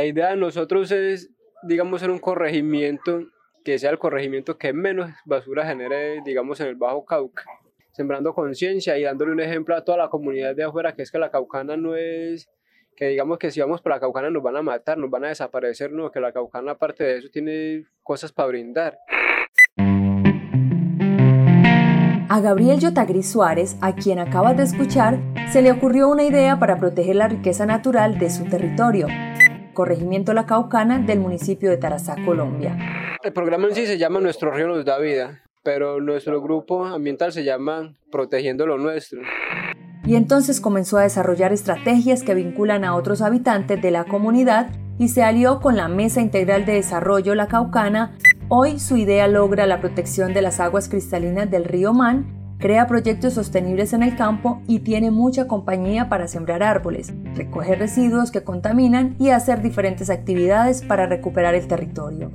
La idea de nosotros es, digamos, ser un corregimiento que sea el corregimiento que menos basura genere, digamos, en el Bajo Cauca, sembrando conciencia y dándole un ejemplo a toda la comunidad de afuera, que es que la Caucana no es, que digamos que si vamos por la Caucana nos van a matar, nos van a desaparecer, no, que la Caucana aparte de eso tiene cosas para brindar. A Gabriel Yotagri Suárez, a quien acabas de escuchar, se le ocurrió una idea para proteger la riqueza natural de su territorio, Corregimiento La Caucana del municipio de Tarazá, Colombia. El programa en sí se llama Nuestro río nos da vida, pero nuestro grupo ambiental se llama Protegiendo lo nuestro. Y entonces comenzó a desarrollar estrategias que vinculan a otros habitantes de la comunidad y se alió con la Mesa Integral de Desarrollo La Caucana Hoy su idea logra la protección de las aguas cristalinas del río Man, crea proyectos sostenibles en el campo y tiene mucha compañía para sembrar árboles, recoger residuos que contaminan y hacer diferentes actividades para recuperar el territorio.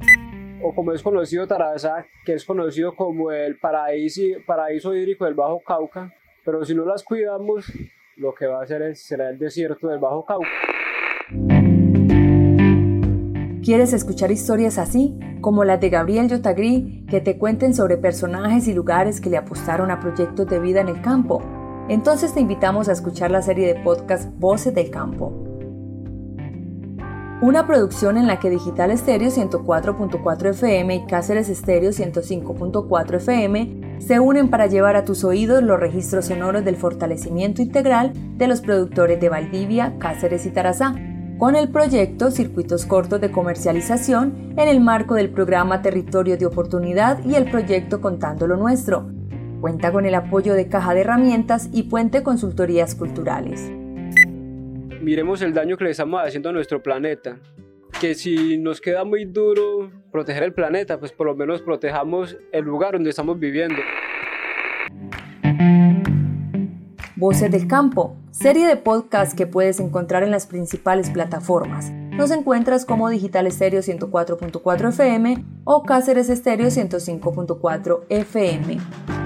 O como es conocido Tarazá, que es conocido como el paraíso, paraíso hídrico del Bajo Cauca, pero si no las cuidamos, lo que va a hacer es, será el desierto del Bajo Cauca. ¿Quieres escuchar historias así, como las de Gabriel Yotagri, que te cuenten sobre personajes y lugares que le apostaron a proyectos de vida en el campo? Entonces te invitamos a escuchar la serie de podcast Voces del Campo. Una producción en la que Digital Estéreo 104.4 FM y Cáceres Estéreo 105.4 FM se unen para llevar a tus oídos los registros sonoros del fortalecimiento integral de los productores de Valdivia, Cáceres y Tarazá con el proyecto Circuitos Cortos de Comercialización en el marco del programa Territorio de Oportunidad y el proyecto Contando lo Nuestro. Cuenta con el apoyo de Caja de Herramientas y Puente Consultorías Culturales. Miremos el daño que le estamos haciendo a nuestro planeta. Que si nos queda muy duro proteger el planeta, pues por lo menos protejamos el lugar donde estamos viviendo. Voces del Campo, serie de podcast que puedes encontrar en las principales plataformas. Nos encuentras como Digital Estéreo 104.4 FM o Cáceres Estéreo 105.4 FM.